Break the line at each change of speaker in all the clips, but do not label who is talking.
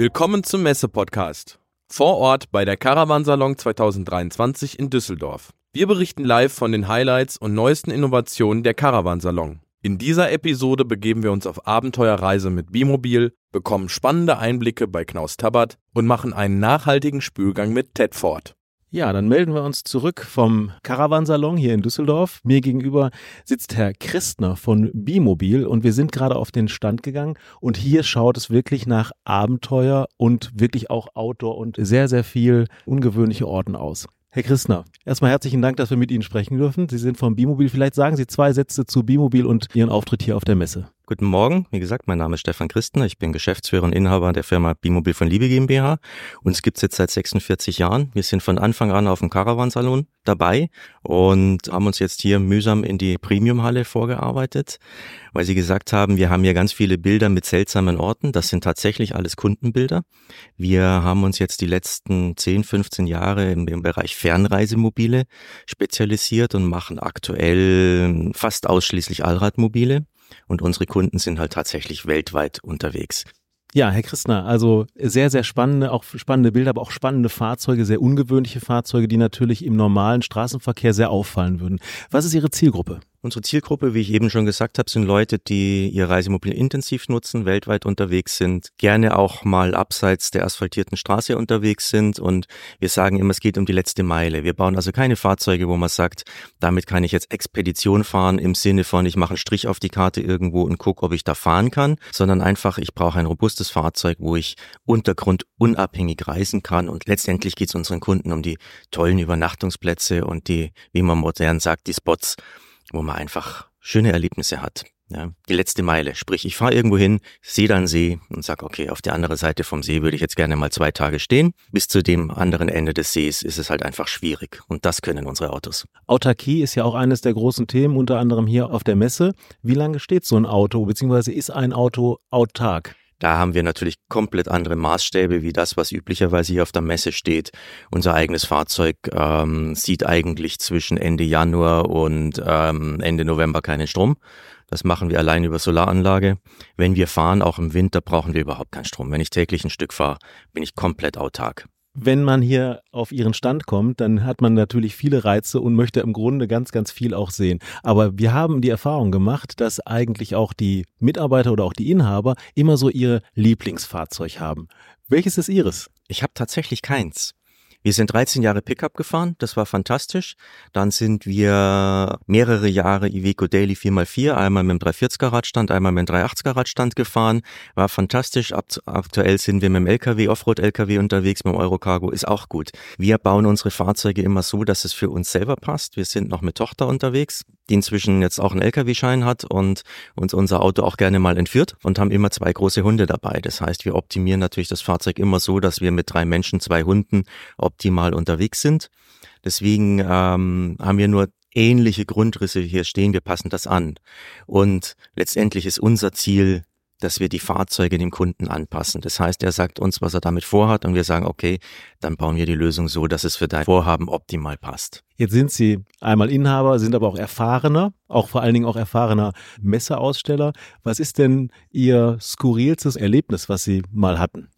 Willkommen zum Messe-Podcast. Vor Ort bei der Caravansalon 2023 in Düsseldorf. Wir berichten live von den Highlights und neuesten Innovationen der Caravansalon. In dieser Episode begeben wir uns auf Abenteuerreise mit Bimobil, bekommen spannende Einblicke bei Knaus Tabbert und machen einen nachhaltigen Spülgang mit Tedford.
Ja, dann melden wir uns zurück vom Caravansalon hier in Düsseldorf. Mir gegenüber sitzt Herr Christner von Bimobil und wir sind gerade auf den Stand gegangen und hier schaut es wirklich nach Abenteuer und wirklich auch Outdoor und sehr, sehr viel ungewöhnliche Orten aus. Herr Christner, erstmal herzlichen Dank, dass wir mit Ihnen sprechen dürfen. Sie sind vom Bimobil. Vielleicht sagen Sie zwei Sätze zu Bimobil und Ihren Auftritt hier auf der Messe.
Guten Morgen, wie gesagt, mein Name ist Stefan Christner, ich bin Geschäftsführer und Inhaber der Firma Bimobil von Liebe GmbH. Uns gibt's jetzt seit 46 Jahren. Wir sind von Anfang an auf dem Caravansalon dabei und haben uns jetzt hier mühsam in die Premiumhalle vorgearbeitet, weil sie gesagt haben, wir haben hier ganz viele Bilder mit seltsamen Orten. Das sind tatsächlich alles Kundenbilder. Wir haben uns jetzt die letzten 10, 15 Jahre im, im Bereich Fernreisemobile spezialisiert und machen aktuell fast ausschließlich Allradmobile. Und unsere Kunden sind halt tatsächlich weltweit unterwegs.
Ja, Herr Christner, also sehr, sehr spannende, auch spannende Bilder, aber auch spannende Fahrzeuge, sehr ungewöhnliche Fahrzeuge, die natürlich im normalen Straßenverkehr sehr auffallen würden. Was ist Ihre Zielgruppe?
Unsere Zielgruppe, wie ich eben schon gesagt habe, sind Leute, die ihr Reisemobil intensiv nutzen, weltweit unterwegs sind, gerne auch mal abseits der asphaltierten Straße unterwegs sind. Und wir sagen immer, es geht um die letzte Meile. Wir bauen also keine Fahrzeuge, wo man sagt, damit kann ich jetzt Expedition fahren im Sinne von, ich mache einen Strich auf die Karte irgendwo und gucke, ob ich da fahren kann, sondern einfach, ich brauche ein robustes Fahrzeug, wo ich untergrundunabhängig reisen kann. Und letztendlich geht es unseren Kunden um die tollen Übernachtungsplätze und die, wie man modern sagt, die Spots wo man einfach schöne Erlebnisse hat. Ja, die letzte Meile. Sprich, ich fahre irgendwo hin, sehe dann See und sag, okay, auf der anderen Seite vom See würde ich jetzt gerne mal zwei Tage stehen. Bis zu dem anderen Ende des Sees ist es halt einfach schwierig. Und das können unsere Autos.
Autarkie ist ja auch eines der großen Themen, unter anderem hier auf der Messe. Wie lange steht so ein Auto, beziehungsweise ist ein Auto autark?
Da haben wir natürlich komplett andere Maßstäbe wie das, was üblicherweise hier auf der Messe steht. Unser eigenes Fahrzeug ähm, sieht eigentlich zwischen Ende Januar und ähm, Ende November keinen Strom. Das machen wir allein über Solaranlage. Wenn wir fahren, auch im Winter, brauchen wir überhaupt keinen Strom. Wenn ich täglich ein Stück fahre, bin ich komplett autark.
Wenn man hier auf Ihren Stand kommt, dann hat man natürlich viele Reize und möchte im Grunde ganz, ganz viel auch sehen. Aber wir haben die Erfahrung gemacht, dass eigentlich auch die Mitarbeiter oder auch die Inhaber immer so ihr Lieblingsfahrzeug haben. Welches ist Ihres?
Ich habe tatsächlich keins. Wir sind 13 Jahre Pickup gefahren, das war fantastisch. Dann sind wir mehrere Jahre Iveco Daily 4x4, einmal mit dem 340er Radstand, einmal mit dem 380er Radstand gefahren, war fantastisch. Aktuell sind wir mit dem LKW, Offroad-LKW unterwegs, mit dem Eurocargo, ist auch gut. Wir bauen unsere Fahrzeuge immer so, dass es für uns selber passt. Wir sind noch mit Tochter unterwegs, die inzwischen jetzt auch einen LKW-Schein hat und uns unser Auto auch gerne mal entführt und haben immer zwei große Hunde dabei. Das heißt, wir optimieren natürlich das Fahrzeug immer so, dass wir mit drei Menschen, zwei Hunden optimal unterwegs sind. Deswegen ähm, haben wir nur ähnliche Grundrisse hier stehen, wir passen das an. Und letztendlich ist unser Ziel, dass wir die Fahrzeuge dem Kunden anpassen. Das heißt, er sagt uns, was er damit vorhat und wir sagen, okay, dann bauen wir die Lösung so, dass es für dein Vorhaben optimal passt.
Jetzt sind Sie einmal Inhaber, sind aber auch erfahrener, auch vor allen Dingen auch erfahrener Messeaussteller. Was ist denn Ihr skurrilstes Erlebnis, was Sie mal hatten?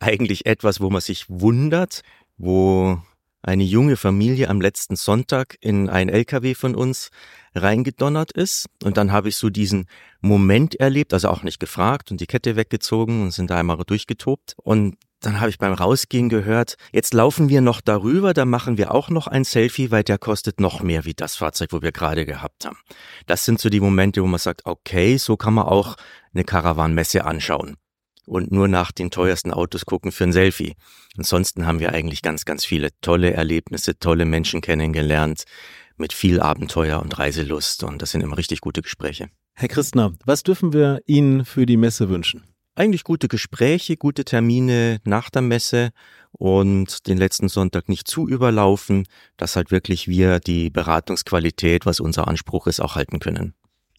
Eigentlich etwas, wo man sich wundert, wo eine junge Familie am letzten Sonntag in ein LKW von uns reingedonnert ist. Und dann habe ich so diesen Moment erlebt, also auch nicht gefragt und die Kette weggezogen und sind da einmal durchgetobt. Und dann habe ich beim Rausgehen gehört, jetzt laufen wir noch darüber, da machen wir auch noch ein Selfie, weil der kostet noch mehr wie das Fahrzeug, wo wir gerade gehabt haben. Das sind so die Momente, wo man sagt, okay, so kann man auch eine Karawanmesse anschauen und nur nach den teuersten Autos gucken für ein Selfie. Ansonsten haben wir eigentlich ganz, ganz viele tolle Erlebnisse, tolle Menschen kennengelernt mit viel Abenteuer und Reiselust und das sind immer richtig gute Gespräche.
Herr Christner, was dürfen wir Ihnen für die Messe wünschen?
Eigentlich gute Gespräche, gute Termine nach der Messe und den letzten Sonntag nicht zu überlaufen, dass halt wirklich wir die Beratungsqualität, was unser Anspruch ist, auch halten können.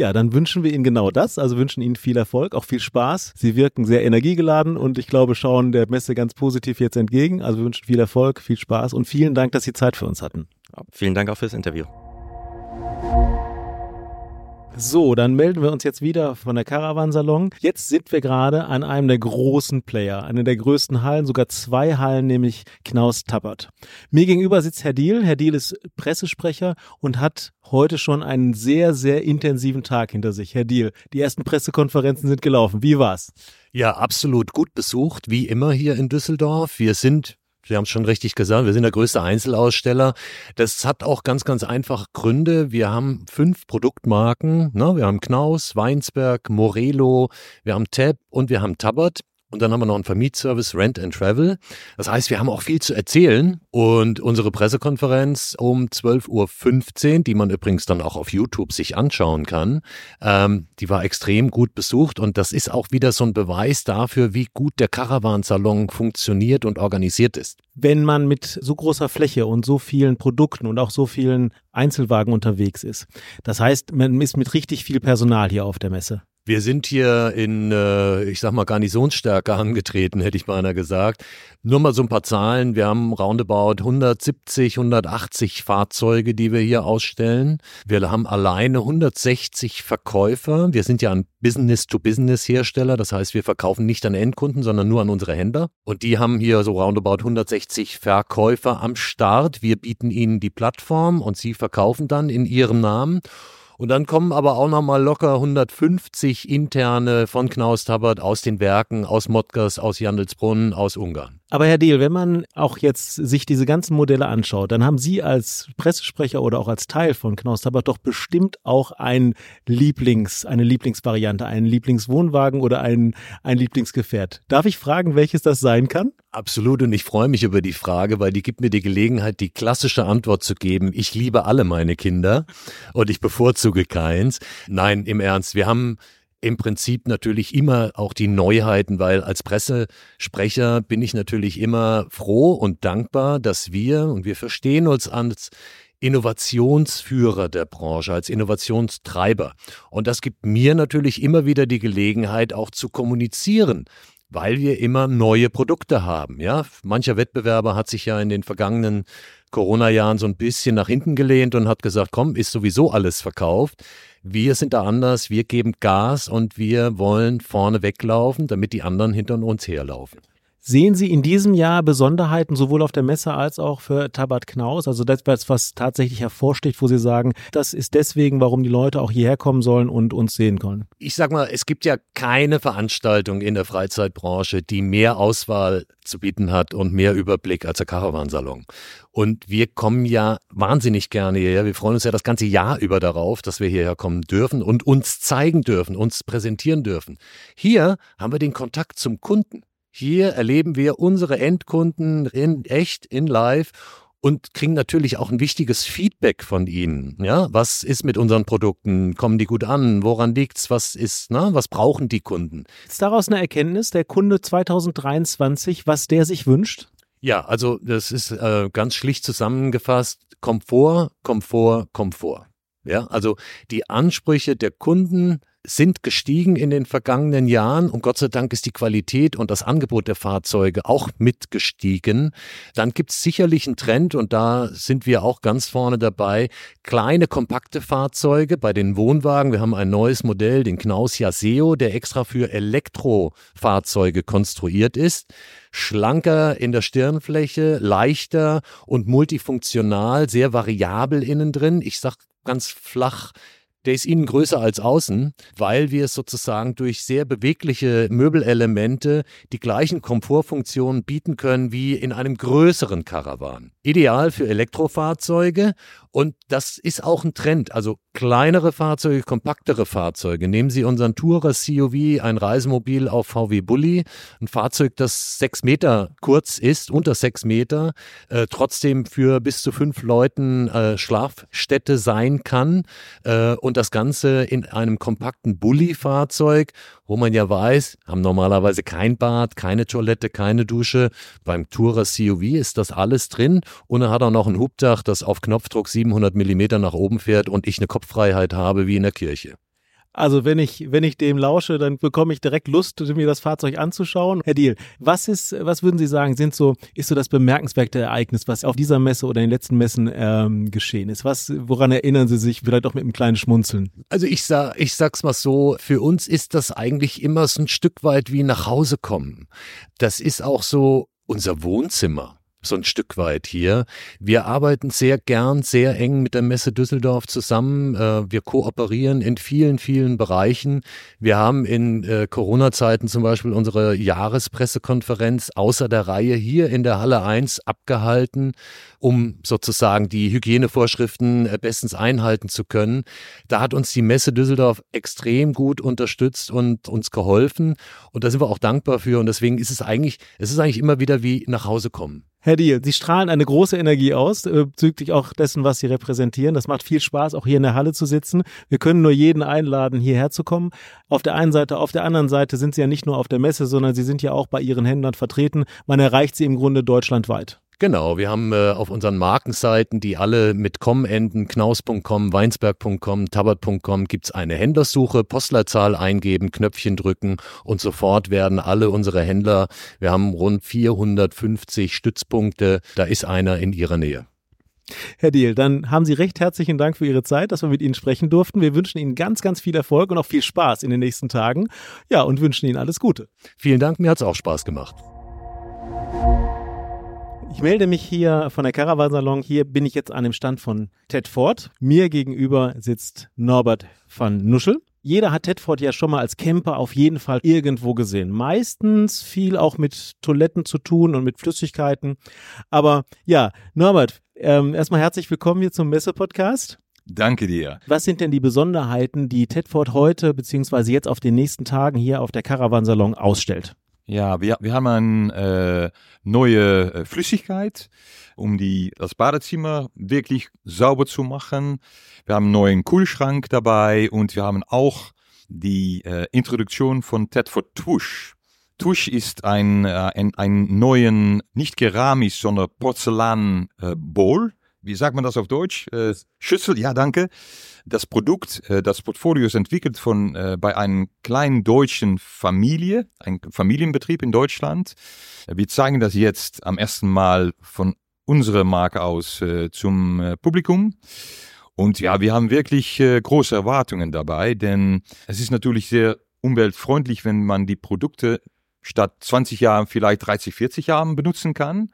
Ja, dann wünschen wir Ihnen genau das. Also wünschen Ihnen viel Erfolg, auch viel Spaß. Sie wirken sehr energiegeladen und ich glaube, schauen der Messe ganz positiv jetzt entgegen. Also wir wünschen viel Erfolg, viel Spaß und vielen Dank, dass Sie Zeit für uns hatten.
Vielen Dank auch fürs Interview.
So, dann melden wir uns jetzt wieder von der Caravansalon. Jetzt sind wir gerade an einem der großen Player, einer der größten Hallen, sogar zwei Hallen, nämlich Knaus Tappert. Mir gegenüber sitzt Herr Diel. Herr Diel ist Pressesprecher und hat heute schon einen sehr, sehr intensiven Tag hinter sich. Herr Diel, die ersten Pressekonferenzen sind gelaufen. Wie war's?
Ja, absolut gut besucht, wie immer hier in Düsseldorf. Wir sind Sie haben es schon richtig gesagt, wir sind der größte Einzelaussteller. Das hat auch ganz, ganz einfach Gründe. Wir haben fünf Produktmarken. Ne? Wir haben Knaus, Weinsberg, Morelo, wir haben Tab und wir haben Tabbert. Und dann haben wir noch einen Vermietservice Rent and Travel. Das heißt, wir haben auch viel zu erzählen. Und unsere Pressekonferenz um 12.15 Uhr, die man übrigens dann auch auf YouTube sich anschauen kann, ähm, die war extrem gut besucht. Und das ist auch wieder so ein Beweis dafür, wie gut der Caravansalon funktioniert und organisiert ist.
Wenn man mit so großer Fläche und so vielen Produkten und auch so vielen Einzelwagen unterwegs ist. Das heißt, man ist mit richtig viel Personal hier auf der Messe.
Wir sind hier in, äh, ich sag mal, Garnisonsstärke angetreten, hätte ich beinahe gesagt. Nur mal so ein paar Zahlen. Wir haben roundabout 170, 180 Fahrzeuge, die wir hier ausstellen. Wir haben alleine 160 Verkäufer. Wir sind ja ein Business-to-Business-Hersteller. Das heißt, wir verkaufen nicht an Endkunden, sondern nur an unsere Händler. Und die haben hier so roundabout 160 Verkäufer am Start. Wir bieten ihnen die Plattform und sie verkaufen dann in ihrem Namen. Und dann kommen aber auch nochmal locker 150 interne von Knaus Tabbert aus den Werken, aus Mottgers, aus Jandelsbrunn, aus Ungarn.
Aber Herr Dehl, wenn man auch jetzt sich diese ganzen Modelle anschaut, dann haben Sie als Pressesprecher oder auch als Teil von Knaus Tabbert doch bestimmt auch ein Lieblings, eine Lieblingsvariante, einen Lieblingswohnwagen oder ein, ein Lieblingsgefährt. Darf ich fragen, welches das sein kann?
Absolut und ich freue mich über die Frage, weil die gibt mir die Gelegenheit, die klassische Antwort zu geben. Ich liebe alle meine Kinder und ich bevorzuge keins. Nein, im Ernst, wir haben im Prinzip natürlich immer auch die Neuheiten, weil als Pressesprecher bin ich natürlich immer froh und dankbar, dass wir, und wir verstehen uns als Innovationsführer der Branche, als Innovationstreiber. Und das gibt mir natürlich immer wieder die Gelegenheit, auch zu kommunizieren, weil wir immer neue Produkte haben. Ja, mancher Wettbewerber hat sich ja in den vergangenen Corona-Jahren so ein bisschen nach hinten gelehnt und hat gesagt, komm, ist sowieso alles verkauft. Wir sind da anders, wir geben Gas und wir wollen vorne weglaufen, damit die anderen hinter uns herlaufen.
Sehen Sie in diesem Jahr Besonderheiten sowohl auf der Messe als auch für Tabat Knaus? Also das, was tatsächlich hervorsticht, wo Sie sagen, das ist deswegen, warum die Leute auch hierher kommen sollen und uns sehen können?
Ich sag mal, es gibt ja keine Veranstaltung in der Freizeitbranche, die mehr Auswahl zu bieten hat und mehr Überblick als der Caravansalon. Und wir kommen ja wahnsinnig gerne hierher. Wir freuen uns ja das ganze Jahr über darauf, dass wir hierher kommen dürfen und uns zeigen dürfen, uns präsentieren dürfen. Hier haben wir den Kontakt zum Kunden. Hier erleben wir unsere Endkunden in echt, in live und kriegen natürlich auch ein wichtiges Feedback von ihnen. Ja, was ist mit unseren Produkten? Kommen die gut an? Woran liegt's? Was ist, na, was brauchen die Kunden?
Ist daraus eine Erkenntnis der Kunde 2023, was der sich wünscht?
Ja, also das ist äh, ganz schlicht zusammengefasst: Komfort, Komfort, Komfort. Ja, also die Ansprüche der Kunden sind gestiegen in den vergangenen Jahren und Gott sei Dank ist die Qualität und das Angebot der Fahrzeuge auch mitgestiegen. Dann gibt es sicherlich einen Trend und da sind wir auch ganz vorne dabei. Kleine, kompakte Fahrzeuge bei den Wohnwagen. Wir haben ein neues Modell, den Knaus Jaseo, der extra für Elektrofahrzeuge konstruiert ist schlanker in der Stirnfläche, leichter und multifunktional, sehr variabel innen drin. Ich sag ganz flach, der ist innen größer als außen, weil wir sozusagen durch sehr bewegliche Möbelelemente die gleichen Komfortfunktionen bieten können wie in einem größeren Caravan. Ideal für Elektrofahrzeuge und das ist auch ein Trend. Also kleinere Fahrzeuge, kompaktere Fahrzeuge. Nehmen Sie unseren Tourer COV, ein Reisemobil auf VW Bulli, ein Fahrzeug, das sechs Meter kurz ist, unter sechs Meter, äh, trotzdem für bis zu fünf Leuten äh, Schlafstätte sein kann äh, und das Ganze in einem kompakten Bulli-Fahrzeug, wo man ja weiß, haben normalerweise kein Bad, keine Toilette, keine Dusche. Beim Tourer COV ist das alles drin und er hat auch noch ein Hubdach, das auf Knopfdruck 700 Millimeter nach oben fährt und ich eine Kopffreiheit habe wie in der Kirche.
Also wenn ich, wenn ich dem lausche, dann bekomme ich direkt Lust, mir das Fahrzeug anzuschauen. Herr Diel, was ist, was würden Sie sagen, sind so, ist so das bemerkenswerte Ereignis, was auf dieser Messe oder in den letzten Messen ähm, geschehen ist? Was, woran erinnern Sie sich vielleicht auch mit einem kleinen Schmunzeln?
Also ich sag, ich sag's mal so, für uns ist das eigentlich immer so ein Stück weit wie nach Hause kommen. Das ist auch so unser Wohnzimmer so ein Stück weit hier. Wir arbeiten sehr gern, sehr eng mit der Messe Düsseldorf zusammen. Äh, wir kooperieren in vielen, vielen Bereichen. Wir haben in äh, Corona-Zeiten zum Beispiel unsere Jahrespressekonferenz außer der Reihe hier in der Halle 1 abgehalten, um sozusagen die Hygienevorschriften äh, bestens einhalten zu können. Da hat uns die Messe Düsseldorf extrem gut unterstützt und uns geholfen. Und da sind wir auch dankbar für. Und deswegen ist es eigentlich, es ist eigentlich immer wieder wie nach Hause kommen.
Herr Diel, Sie strahlen eine große Energie aus, äh, bezüglich auch dessen, was Sie repräsentieren. Das macht viel Spaß, auch hier in der Halle zu sitzen. Wir können nur jeden einladen, hierher zu kommen. Auf der einen Seite, auf der anderen Seite sind Sie ja nicht nur auf der Messe, sondern Sie sind ja auch bei Ihren Händlern vertreten. Man erreicht Sie im Grunde deutschlandweit.
Genau, wir haben äh, auf unseren Markenseiten, die alle mit com enden, knaus.com, weinsberg.com, tabert.com, gibt's eine Händlersuche, Postleitzahl eingeben, Knöpfchen drücken und sofort werden alle unsere Händler, wir haben rund 450 Stützpunkte, da ist einer in ihrer Nähe.
Herr Diel, dann haben Sie recht herzlichen Dank für Ihre Zeit, dass wir mit Ihnen sprechen durften. Wir wünschen Ihnen ganz, ganz viel Erfolg und auch viel Spaß in den nächsten Tagen. Ja, und wünschen Ihnen alles Gute.
Vielen Dank, mir hat's auch Spaß gemacht.
Ich melde mich hier von der Caravan-Salon. Hier bin ich jetzt an dem Stand von Ted Ford. Mir gegenüber sitzt Norbert van Nuschel. Jeder hat Ted Ford ja schon mal als Camper auf jeden Fall irgendwo gesehen. Meistens viel auch mit Toiletten zu tun und mit Flüssigkeiten. Aber ja, Norbert, ähm, erstmal herzlich willkommen hier zum Messe-Podcast.
Danke dir.
Was sind denn die Besonderheiten, die Tedford heute beziehungsweise jetzt auf den nächsten Tagen hier auf der Caravan-Salon ausstellt?
Ja, wir, wir haben eine äh, neue äh, Flüssigkeit, um die, das Badezimmer wirklich sauber zu machen. Wir haben einen neuen Kühlschrank dabei und wir haben auch die äh, Introduktion von Tedford Tusch. Tusch ist ein, äh, ein, ein neuen, nicht keramisch, sondern Porzellan äh. Wie sagt man das auf Deutsch? Äh, Schüssel, ja, danke. Das Produkt, äh, das Portfolio ist entwickelt von äh, bei einer kleinen deutschen Familie, ein Familienbetrieb in Deutschland. Wir zeigen das jetzt am ersten Mal von unserer Marke aus äh, zum äh, Publikum. Und ja, wir haben wirklich äh, große Erwartungen dabei, denn es ist natürlich sehr umweltfreundlich, wenn man die Produkte statt 20 Jahren vielleicht 30, 40 Jahren benutzen kann.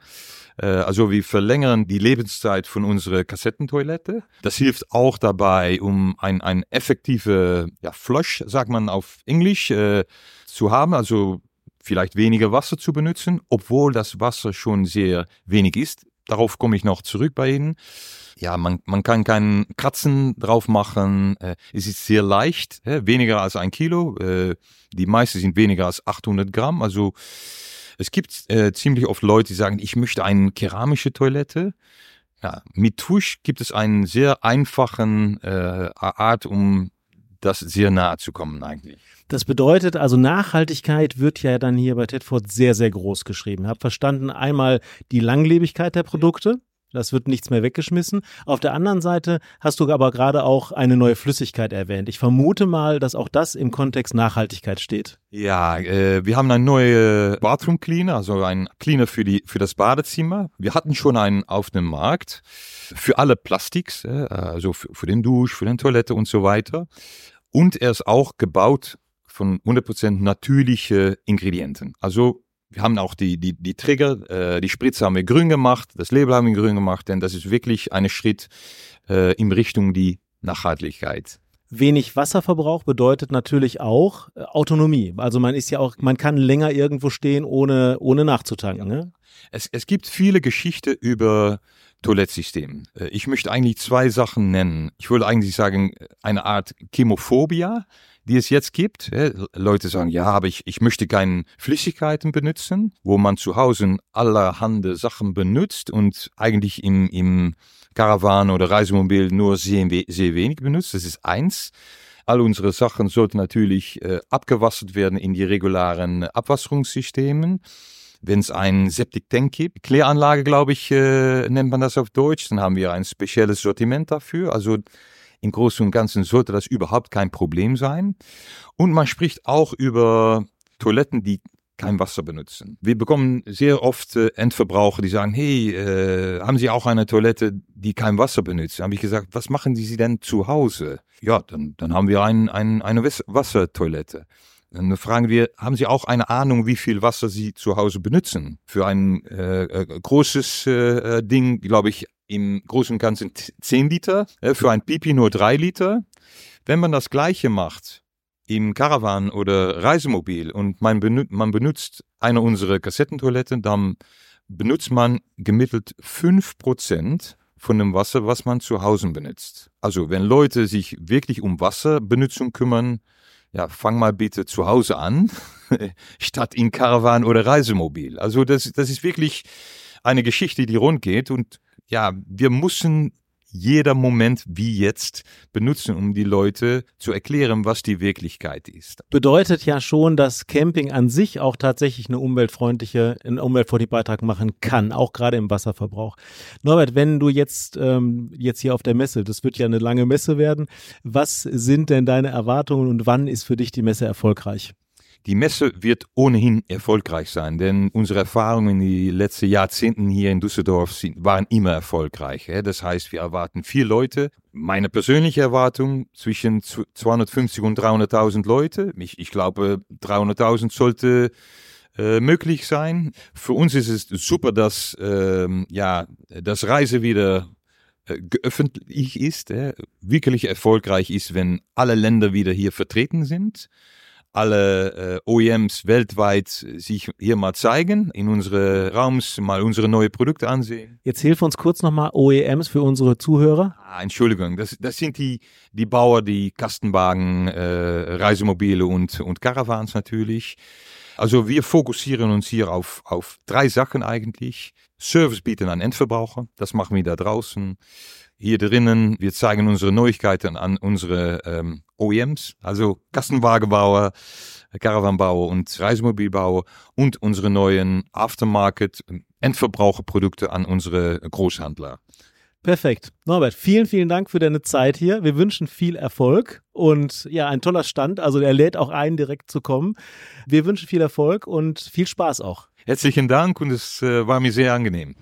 Äh, also wir verlängern die Lebenszeit von unserer Kassettentoilette. Das hilft auch dabei, um ein, ein effektive ja, Flush, sagt man auf Englisch, äh, zu haben. Also vielleicht weniger Wasser zu benutzen, obwohl das Wasser schon sehr wenig ist. Darauf komme ich noch zurück bei Ihnen. Ja, man, man kann keinen Kratzen drauf machen. Äh, es ist sehr leicht, weniger als ein Kilo. Äh, die meisten sind weniger als 800 Gramm. Also es gibt äh, ziemlich oft Leute, die sagen, ich möchte eine keramische Toilette. Ja, mit Tusch gibt es einen sehr einfachen äh, Art, um das sehr nahe zu kommen eigentlich.
Das bedeutet also Nachhaltigkeit wird ja dann hier bei Tedford sehr, sehr groß geschrieben. Hab verstanden einmal die Langlebigkeit der Produkte. Das wird nichts mehr weggeschmissen. Auf der anderen Seite hast du aber gerade auch eine neue Flüssigkeit erwähnt. Ich vermute mal, dass auch das im Kontext Nachhaltigkeit steht.
Ja, äh, wir haben einen neuen Bathroom Cleaner, also ein Cleaner für die für das Badezimmer. Wir hatten schon einen auf dem Markt für alle Plastiks, äh, also für, für den Dusch, für den Toilette und so weiter. Und er ist auch gebaut von 100% natürliche Ingredienten. Also wir haben auch die, die, die Trigger, äh, die Spritze haben wir grün gemacht, das Label haben wir grün gemacht, denn das ist wirklich ein Schritt äh, in Richtung die Nachhaltigkeit.
Wenig Wasserverbrauch bedeutet natürlich auch äh, Autonomie. Also man ist ja auch, man kann länger irgendwo stehen, ohne, ohne nachzutanken. Ne?
Es, es gibt viele Geschichten über Toilettsystem. Äh, ich möchte eigentlich zwei Sachen nennen. Ich würde eigentlich sagen, eine Art Chemophobia die es jetzt gibt. Leute sagen, ja, aber ich, ich möchte keine Flüssigkeiten benutzen, wo man zu Hause allerhand Sachen benutzt und eigentlich im, im Caravan oder Reisemobil nur sehr, sehr wenig benutzt. Das ist eins. All unsere Sachen sollten natürlich äh, abgewassert werden in die regulären Abwasserungssystemen. Wenn es einen Septic Tank gibt, Kläranlage, glaube ich, äh, nennt man das auf Deutsch, dann haben wir ein spezielles Sortiment dafür. Also im Großen und Ganzen sollte das überhaupt kein Problem sein. Und man spricht auch über Toiletten, die kein Wasser benutzen. Wir bekommen sehr oft äh, Endverbraucher, die sagen, hey, äh, haben Sie auch eine Toilette, die kein Wasser benutzt? Habe ich gesagt, was machen Sie denn zu Hause? Ja, dann, dann haben wir ein, ein, eine Wassertoilette. Dann fragen wir, haben Sie auch eine Ahnung, wie viel Wasser Sie zu Hause benutzen? Für ein äh, äh großes äh, Ding, glaube ich, im Großen und Ganzen 10 Liter, äh, für ein Pipi nur 3 Liter. Wenn man das Gleiche macht im Caravan oder Reisemobil und man, benut man benutzt eine unserer Kassettentoiletten, dann benutzt man gemittelt 5% von dem Wasser, was man zu Hause benutzt. Also wenn Leute sich wirklich um Wasserbenutzung kümmern, ja, fang mal bitte zu Hause an, statt in Caravan oder Reisemobil. Also das, das ist wirklich eine Geschichte, die rund geht und ja, wir müssen jeder Moment wie jetzt benutzen, um die Leute zu erklären, was die Wirklichkeit ist.
Bedeutet ja schon, dass Camping an sich auch tatsächlich eine umweltfreundliche, einen umweltfreundlichen Beitrag machen kann, auch gerade im Wasserverbrauch. Norbert, wenn du jetzt, ähm, jetzt hier auf der Messe, das wird ja eine lange Messe werden, was sind denn deine Erwartungen und wann ist für dich die Messe erfolgreich?
Die Messe wird ohnehin erfolgreich sein, denn unsere Erfahrungen in den letzten Jahrzehnten hier in Düsseldorf sind, waren immer erfolgreich. Das heißt, wir erwarten vier Leute. Meine persönliche Erwartung zwischen 250 und 300.000 Leute. Ich, ich glaube, 300.000 sollte äh, möglich sein. Für uns ist es super, dass ähm, ja das Reise wieder äh, geöffnet ist, äh, wirklich erfolgreich ist, wenn alle Länder wieder hier vertreten sind alle äh, OEMs weltweit sich hier mal zeigen, in unsere Raums mal unsere neue Produkte ansehen.
Jetzt hilf uns kurz nochmal OEMs für unsere Zuhörer.
Ah, Entschuldigung, das, das sind die, die Bauer, die Kastenwagen, äh, Reisemobile und, und Caravans natürlich. Also wir fokussieren uns hier auf, auf drei Sachen eigentlich. Service bieten an Endverbraucher, das machen wir da draußen hier drinnen. Wir zeigen unsere Neuigkeiten an unsere ähm, OEMs, also Kastenwagenbauer, Caravanbauer und Reisemobilbauer und unsere neuen Aftermarket Endverbraucherprodukte an unsere Großhandler.
Perfekt. Norbert, vielen, vielen Dank für deine Zeit hier. Wir wünschen viel Erfolg und ja, ein toller Stand. Also er lädt auch ein, direkt zu kommen. Wir wünschen viel Erfolg und viel Spaß auch.
Herzlichen Dank und es äh, war mir sehr angenehm.